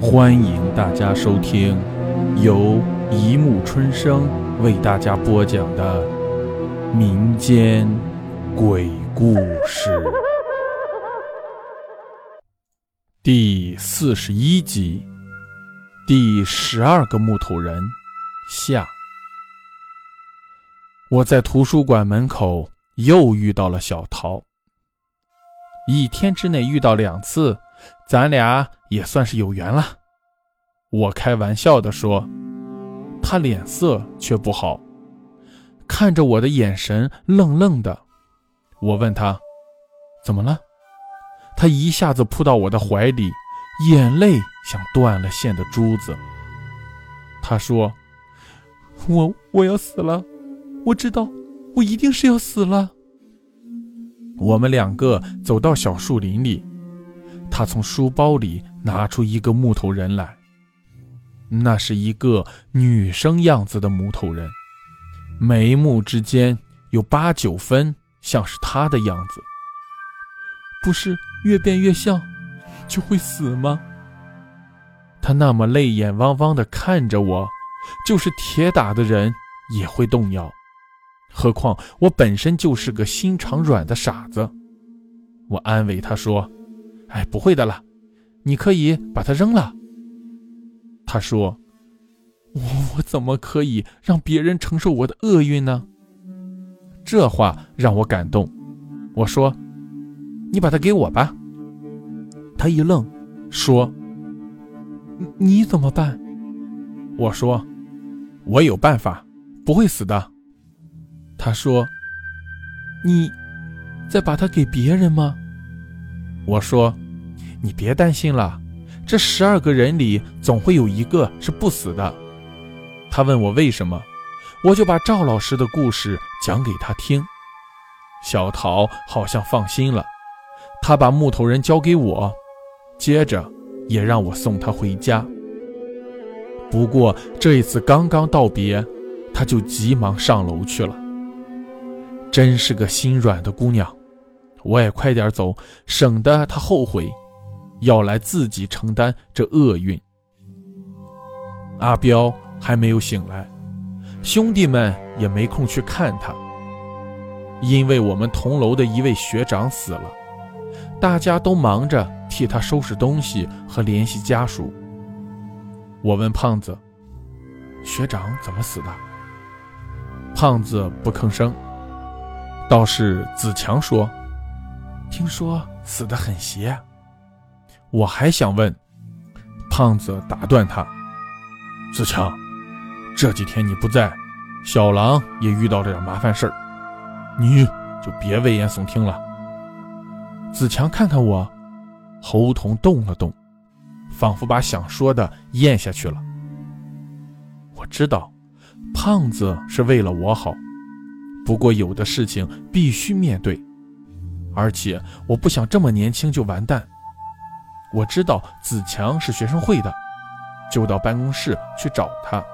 欢迎大家收听由一木春生为大家播讲的民间鬼故事第四十一集，第十二个木头人下。我在图书馆门口又遇到了小桃，一天之内遇到两次。咱俩也算是有缘了，我开玩笑的说，他脸色却不好，看着我的眼神愣愣的。我问他怎么了，他一下子扑到我的怀里，眼泪像断了线的珠子。他说：“我我要死了，我知道，我一定是要死了。”我们两个走到小树林里。他从书包里拿出一个木头人来，那是一个女生样子的木头人，眉目之间有八九分像是他的样子。不是越变越像，就会死吗？他那么泪眼汪汪地看着我，就是铁打的人也会动摇，何况我本身就是个心肠软的傻子。我安慰他说。哎，不会的了，你可以把它扔了。他说：“我我怎么可以让别人承受我的厄运呢？”这话让我感动。我说：“你把它给我吧。”他一愣，说：“你怎么办？”我说：“我有办法，不会死的。”他说：“你再把它给别人吗？”我说：“你别担心了，这十二个人里总会有一个是不死的。”他问我为什么，我就把赵老师的故事讲给他听。小桃好像放心了，他把木头人交给我，接着也让我送他回家。不过这一次刚刚道别，他就急忙上楼去了。真是个心软的姑娘。我也快点走，省得他后悔，要来自己承担这厄运。阿彪还没有醒来，兄弟们也没空去看他，因为我们同楼的一位学长死了，大家都忙着替他收拾东西和联系家属。我问胖子：“学长怎么死的？”胖子不吭声，倒是子强说。听说死得很邪，我还想问，胖子打断他：“子强，这几天你不在，小狼也遇到了点麻烦事儿，你就别危言耸听了。”子强看看我，喉头动了动，仿佛把想说的咽下去了。我知道，胖子是为了我好，不过有的事情必须面对。而且我不想这么年轻就完蛋。我知道子强是学生会的，就到办公室去找他。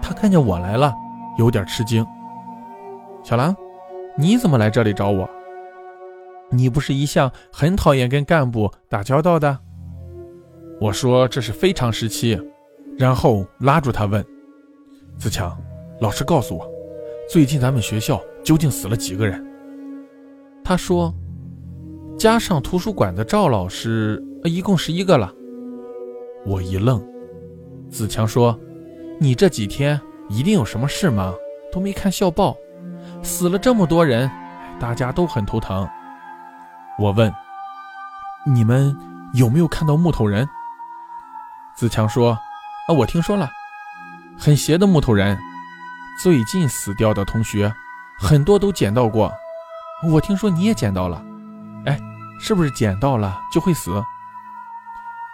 他看见我来了，有点吃惊。小狼，你怎么来这里找我？你不是一向很讨厌跟干部打交道的？我说这是非常时期，然后拉住他问：“子强，老实告诉我，最近咱们学校究竟死了几个人？”他说：“加上图书馆的赵老师，一共十一个了。”我一愣。子强说：“你这几天一定有什么事吗？都没看校报，死了这么多人，大家都很头疼。”我问：“你们有没有看到木头人？”子强说：“啊，我听说了，很邪的木头人，最近死掉的同学，很多都捡到过。”我听说你也捡到了，哎，是不是捡到了就会死？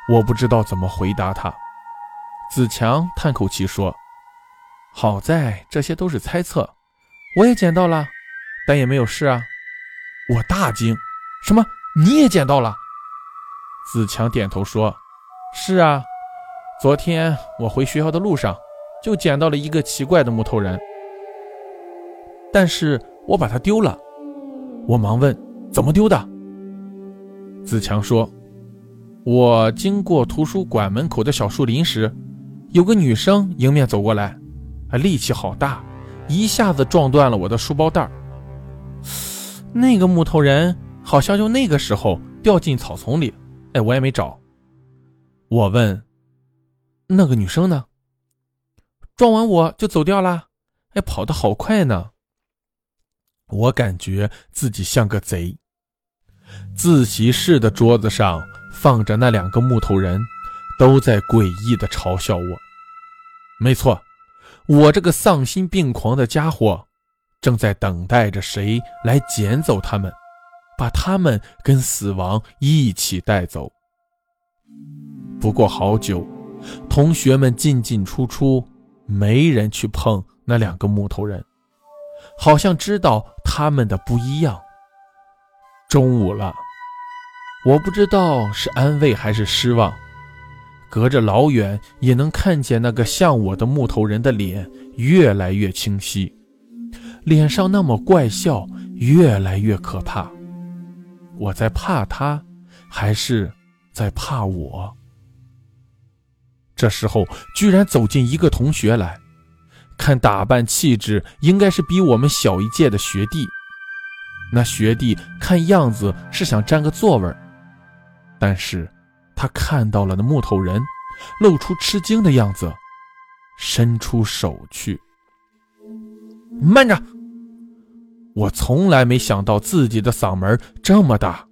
我不知道怎么回答他。子强叹口气说：“好在这些都是猜测，我也捡到了，但也没有事啊。”我大惊：“什么？你也捡到了？”子强点头说：“是啊，昨天我回学校的路上就捡到了一个奇怪的木头人，但是我把它丢了。”我忙问：“怎么丢的？”子强说：“我经过图书馆门口的小树林时，有个女生迎面走过来，啊，力气好大，一下子撞断了我的书包带那个木头人好像就那个时候掉进草丛里，哎，我也没找。我问：“那个女生呢？”撞完我就走掉了，哎，跑得好快呢。我感觉自己像个贼。自习室的桌子上放着那两个木头人，都在诡异地嘲笑我。没错，我这个丧心病狂的家伙，正在等待着谁来捡走他们，把他们跟死亡一起带走。不过好久，同学们进进出出，没人去碰那两个木头人，好像知道他们的不一样。中午了，我不知道是安慰还是失望，隔着老远也能看见那个像我的木头人的脸越来越清晰，脸上那么怪笑越来越可怕。我在怕他，还是在怕我？这时候居然走进一个同学来，看打扮气质，应该是比我们小一届的学弟。那学弟看样子是想占个座位但是他看到了那木头人，露出吃惊的样子，伸出手去。慢着！我从来没想到自己的嗓门这么大，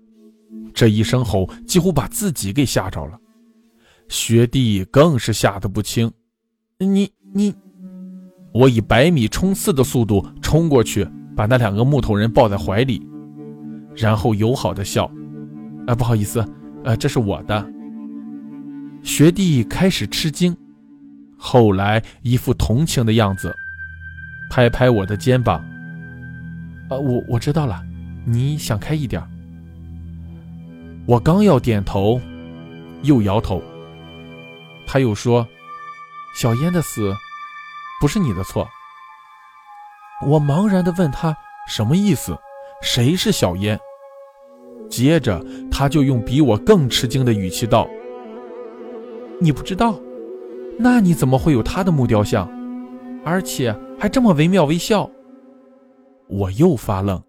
这一声吼几乎把自己给吓着了。学弟更是吓得不轻。你你，我以百米冲刺的速度冲过去。把那两个木头人抱在怀里，然后友好的笑。啊，不好意思，呃，这是我的。学弟开始吃惊，后来一副同情的样子，拍拍我的肩膀。啊，我我知道了，你想开一点。我刚要点头，又摇头。他又说：“小烟的死，不是你的错。”我茫然地问他什么意思？谁是小烟？接着他就用比我更吃惊的语气道：“你不知道？那你怎么会有他的木雕像？而且还这么惟妙惟肖？”我又发愣，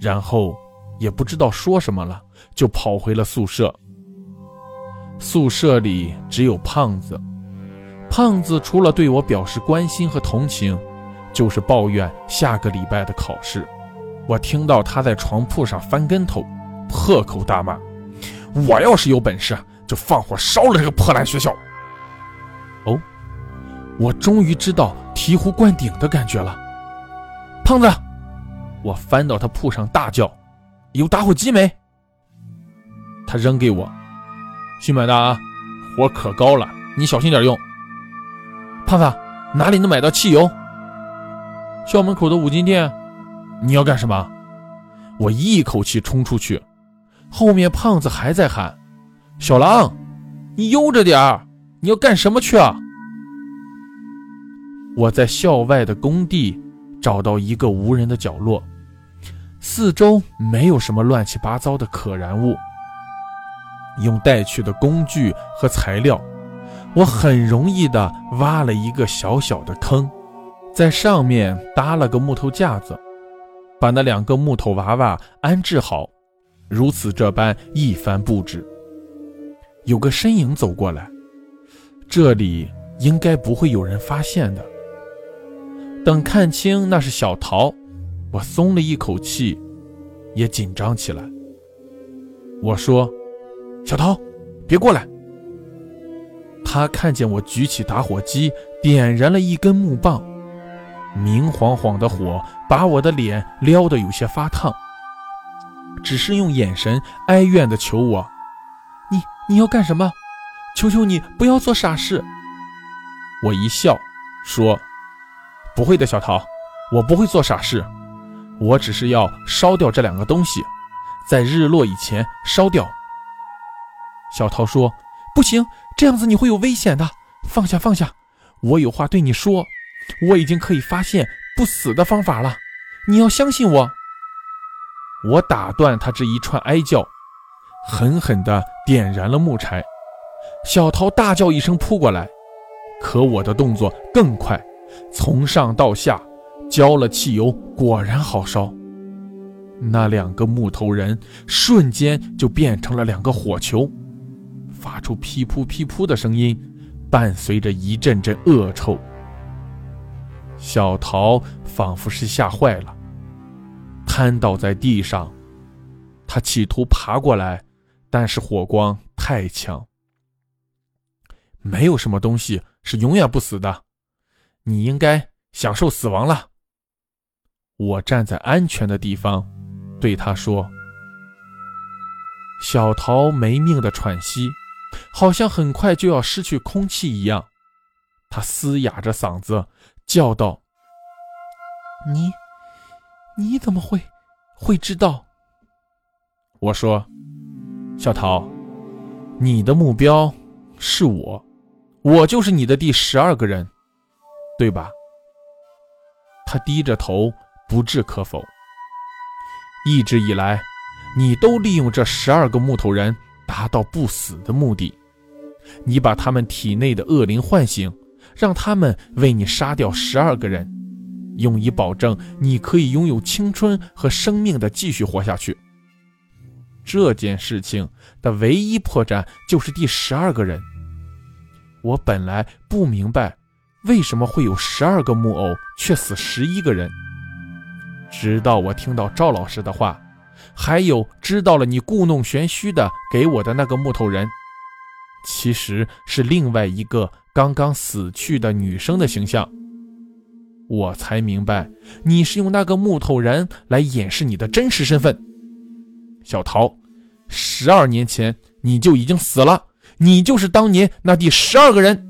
然后也不知道说什么了，就跑回了宿舍。宿舍里只有胖子，胖子除了对我表示关心和同情。就是抱怨下个礼拜的考试，我听到他在床铺上翻跟头，破口大骂：“我要是有本事，就放火烧了这个破烂学校！”哦，我终于知道醍醐灌顶的感觉了。胖子，我翻到他铺上大叫：“有打火机没？”他扔给我：“新买的啊，火可高了，你小心点用。”胖子，哪里能买到汽油？校门口的五金店，你要干什么？我一口气冲出去，后面胖子还在喊：“小狼，你悠着点儿！你要干什么去啊？”我在校外的工地找到一个无人的角落，四周没有什么乱七八糟的可燃物，用带去的工具和材料，我很容易的挖了一个小小的坑。在上面搭了个木头架子，把那两个木头娃娃安置好，如此这般一番布置。有个身影走过来，这里应该不会有人发现的。等看清那是小桃，我松了一口气，也紧张起来。我说：“小桃，别过来。”他看见我举起打火机，点燃了一根木棒。明晃晃的火把我的脸撩得有些发烫，只是用眼神哀怨地求我：“你你要干什么？求求你不要做傻事。”我一笑说：“不会的，小桃，我不会做傻事，我只是要烧掉这两个东西，在日落以前烧掉。”小桃说：“不行，这样子你会有危险的，放下放下，我有话对你说。”我已经可以发现不死的方法了，你要相信我。我打断他这一串哀叫，狠狠地点燃了木柴。小桃大叫一声扑过来，可我的动作更快，从上到下浇了汽油，果然好烧。那两个木头人瞬间就变成了两个火球，发出噼噗噼噗的声音，伴随着一阵阵恶臭。小桃仿佛是吓坏了，瘫倒在地上。他企图爬过来，但是火光太强。没有什么东西是永远不死的，你应该享受死亡了。我站在安全的地方，对他说：“小桃没命的喘息，好像很快就要失去空气一样。他嘶哑着嗓子叫道：‘你，你怎么会会知道？’我说：‘小桃，你的目标是我。’”我就是你的第十二个人，对吧？他低着头，不置可否。一直以来，你都利用这十二个木头人达到不死的目的。你把他们体内的恶灵唤醒，让他们为你杀掉十二个人，用以保证你可以拥有青春和生命的继续活下去。这件事情的唯一破绽就是第十二个人。我本来不明白，为什么会有十二个木偶却死十一个人。直到我听到赵老师的话，还有知道了你故弄玄虚的给我的那个木头人，其实是另外一个刚刚死去的女生的形象，我才明白你是用那个木头人来掩饰你的真实身份。小桃，十二年前你就已经死了。你就是当年那第十二个人。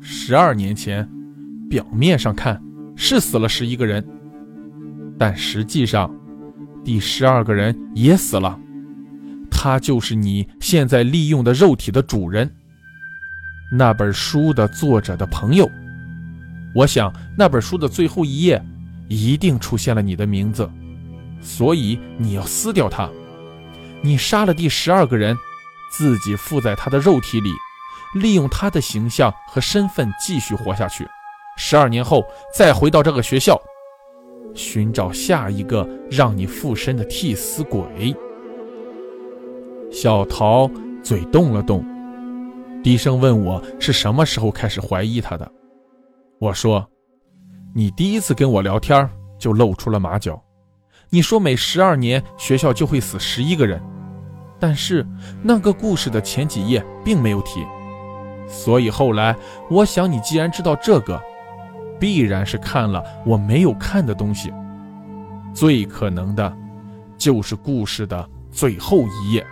十二年前，表面上看是死了十一个人，但实际上，第十二个人也死了。他就是你现在利用的肉体的主人，那本书的作者的朋友。我想那本书的最后一页一定出现了你的名字，所以你要撕掉它。你杀了第十二个人。自己附在他的肉体里，利用他的形象和身份继续活下去。十二年后再回到这个学校，寻找下一个让你附身的替死鬼。小桃嘴动了动，低声问我是什么时候开始怀疑他的。我说：“你第一次跟我聊天就露出了马脚，你说每十二年学校就会死十一个人。”但是那个故事的前几页并没有提，所以后来我想，你既然知道这个，必然是看了我没有看的东西。最可能的，就是故事的最后一页。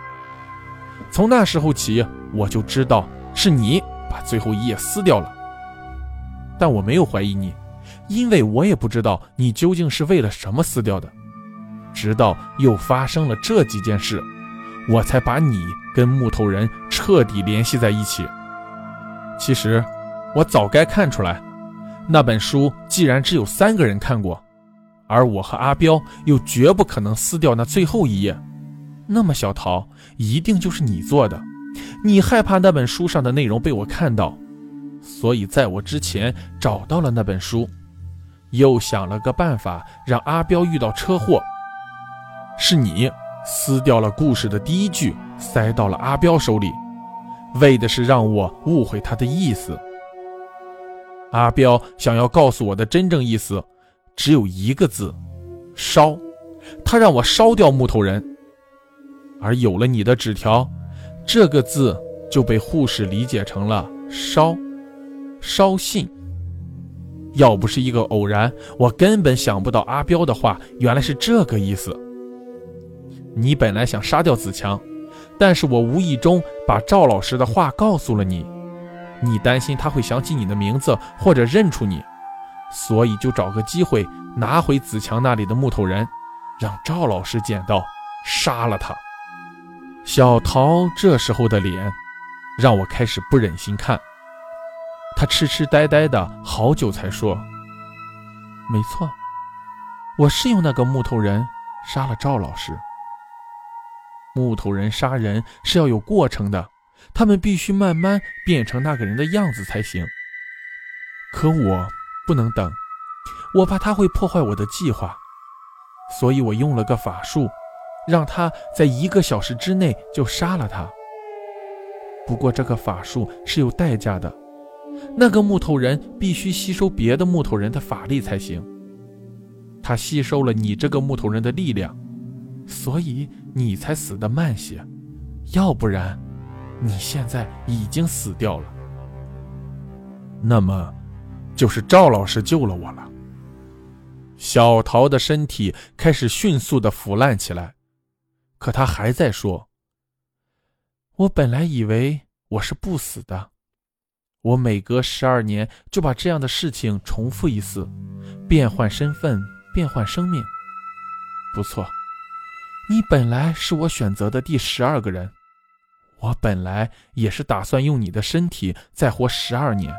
从那时候起，我就知道是你把最后一页撕掉了。但我没有怀疑你，因为我也不知道你究竟是为了什么撕掉的。直到又发生了这几件事。我才把你跟木头人彻底联系在一起。其实，我早该看出来，那本书既然只有三个人看过，而我和阿彪又绝不可能撕掉那最后一页，那么小桃一定就是你做的。你害怕那本书上的内容被我看到，所以在我之前找到了那本书，又想了个办法让阿彪遇到车祸。是你。撕掉了故事的第一句，塞到了阿彪手里，为的是让我误会他的意思。阿彪想要告诉我的真正意思，只有一个字：烧。他让我烧掉木头人。而有了你的纸条，这个字就被护士理解成了烧，烧信。要不是一个偶然，我根本想不到阿彪的话原来是这个意思。你本来想杀掉子强，但是我无意中把赵老师的话告诉了你。你担心他会想起你的名字或者认出你，所以就找个机会拿回子强那里的木头人，让赵老师捡到，杀了他。小桃这时候的脸，让我开始不忍心看。他痴痴呆呆的好久才说：“没错，我是用那个木头人杀了赵老师。”木头人杀人是要有过程的，他们必须慢慢变成那个人的样子才行。可我不能等，我怕他会破坏我的计划，所以我用了个法术，让他在一个小时之内就杀了他。不过这个法术是有代价的，那个木头人必须吸收别的木头人的法力才行。他吸收了你这个木头人的力量，所以你才死得慢些，要不然，你现在已经死掉了。那么，就是赵老师救了我了。小桃的身体开始迅速的腐烂起来，可他还在说：“我本来以为我是不死的，我每隔十二年就把这样的事情重复一次，变换身份。”变换生命，不错，你本来是我选择的第十二个人，我本来也是打算用你的身体再活十二年。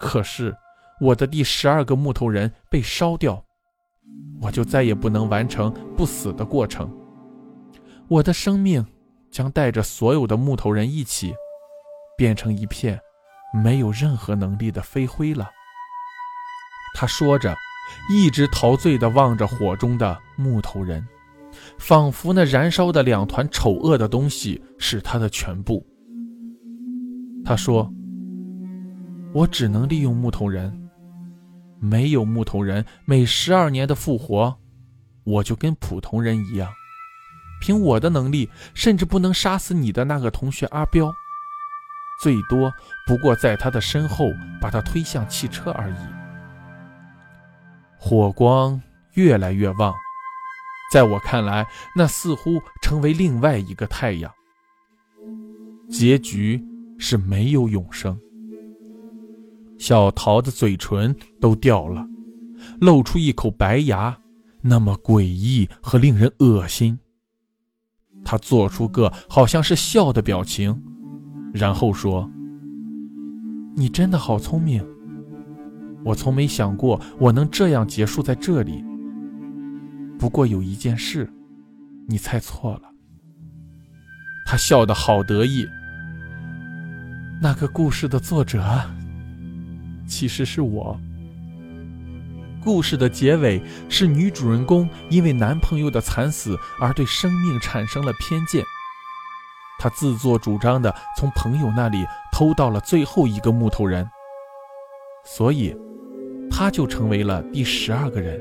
可是我的第十二个木头人被烧掉，我就再也不能完成不死的过程，我的生命将带着所有的木头人一起，变成一片没有任何能力的飞灰了。他说着。一直陶醉地望着火中的木头人，仿佛那燃烧的两团丑恶的东西是他的全部。他说：“我只能利用木头人，没有木头人每十二年的复活，我就跟普通人一样。凭我的能力，甚至不能杀死你的那个同学阿彪，最多不过在他的身后把他推向汽车而已。”火光越来越旺，在我看来，那似乎成为另外一个太阳。结局是没有永生。小桃的嘴唇都掉了，露出一口白牙，那么诡异和令人恶心。他做出个好像是笑的表情，然后说：“你真的好聪明。”我从没想过我能这样结束在这里。不过有一件事，你猜错了。他笑得好得意。那个故事的作者，其实是我。故事的结尾是女主人公因为男朋友的惨死而对生命产生了偏见，她自作主张的从朋友那里偷到了最后一个木头人，所以。他就成为了第十二个人。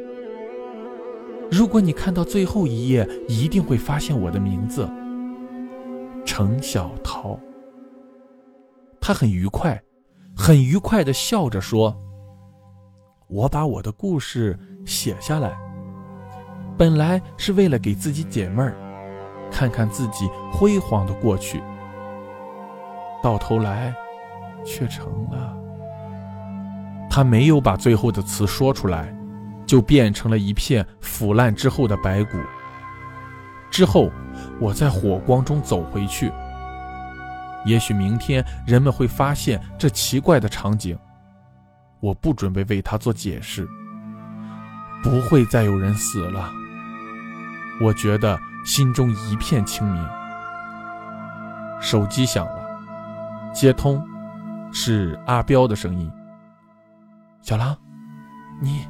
如果你看到最后一页，一定会发现我的名字——程小桃。他很愉快，很愉快地笑着说：“我把我的故事写下来，本来是为了给自己解闷儿，看看自己辉煌的过去，到头来，却成了……”他没有把最后的词说出来，就变成了一片腐烂之后的白骨。之后，我在火光中走回去。也许明天人们会发现这奇怪的场景。我不准备为他做解释。不会再有人死了。我觉得心中一片清明。手机响了，接通，是阿彪的声音。小狼，你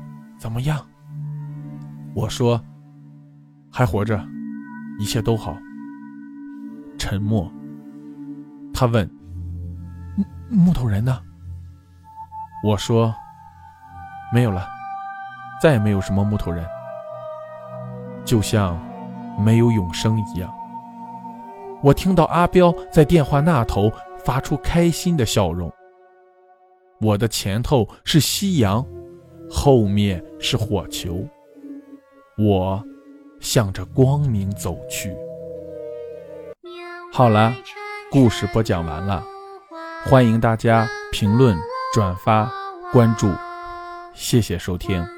怎么样？我说，还活着，一切都好。沉默。他问：“木木头人呢？”我说：“没有了，再也没有什么木头人，就像没有永生一样。”我听到阿彪在电话那头发出开心的笑容。我的前头是夕阳，后面是火球。我向着光明走去。好了，故事播讲完了，欢迎大家评论、转发、关注，谢谢收听。